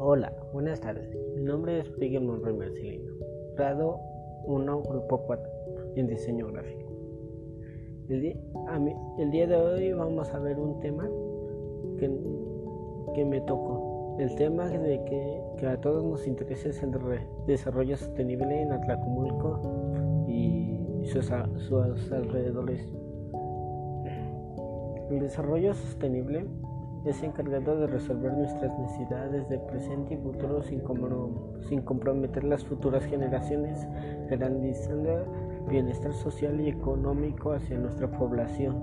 Buenas tardes, mi nombre es Miguel Monroy Marcelino, grado 1, grupo 4, en diseño gráfico. El día, de hoy vamos a ver un tema que, me tocó. El tema de que, a todos nos interesa es el desarrollo sostenible en Atlacomulco y sus, sus alrededores. El desarrollo sostenible es encargado de resolver nuestras necesidades de presente y futuro sin, comprometer las futuras generaciones, garantizando bienestar social y económico hacia nuestra población.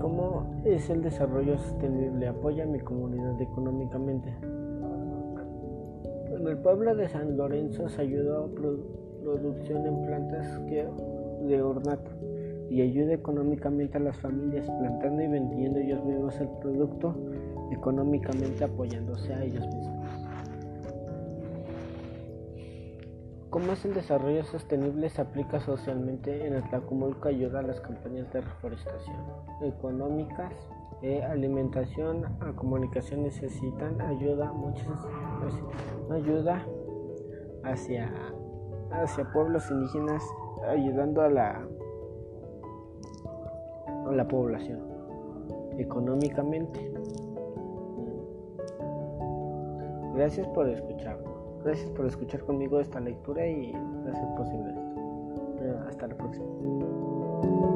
¿Cómo es el desarrollo sostenible? Apoya a mi comunidad económicamente. En el pueblo de San Lorenzo se ayudó a producción en plantas de ornato y ayuda económicamente a las familias plantando y vendiendo ellos mismos el producto, económicamente apoyándose a ellos mismos. ¿Cómo es el desarrollo sostenible se aplica socialmente en el Tlacomulco ayuda a las campañas de reforestación económicas e alimentación a comunicación necesitan ayuda muchas ayuda hacia hacia pueblos indígenas ayudando a la la población económicamente. Gracias por escuchar. Gracias por escuchar conmigo esta lectura y hacer posible esto. Hasta la próxima.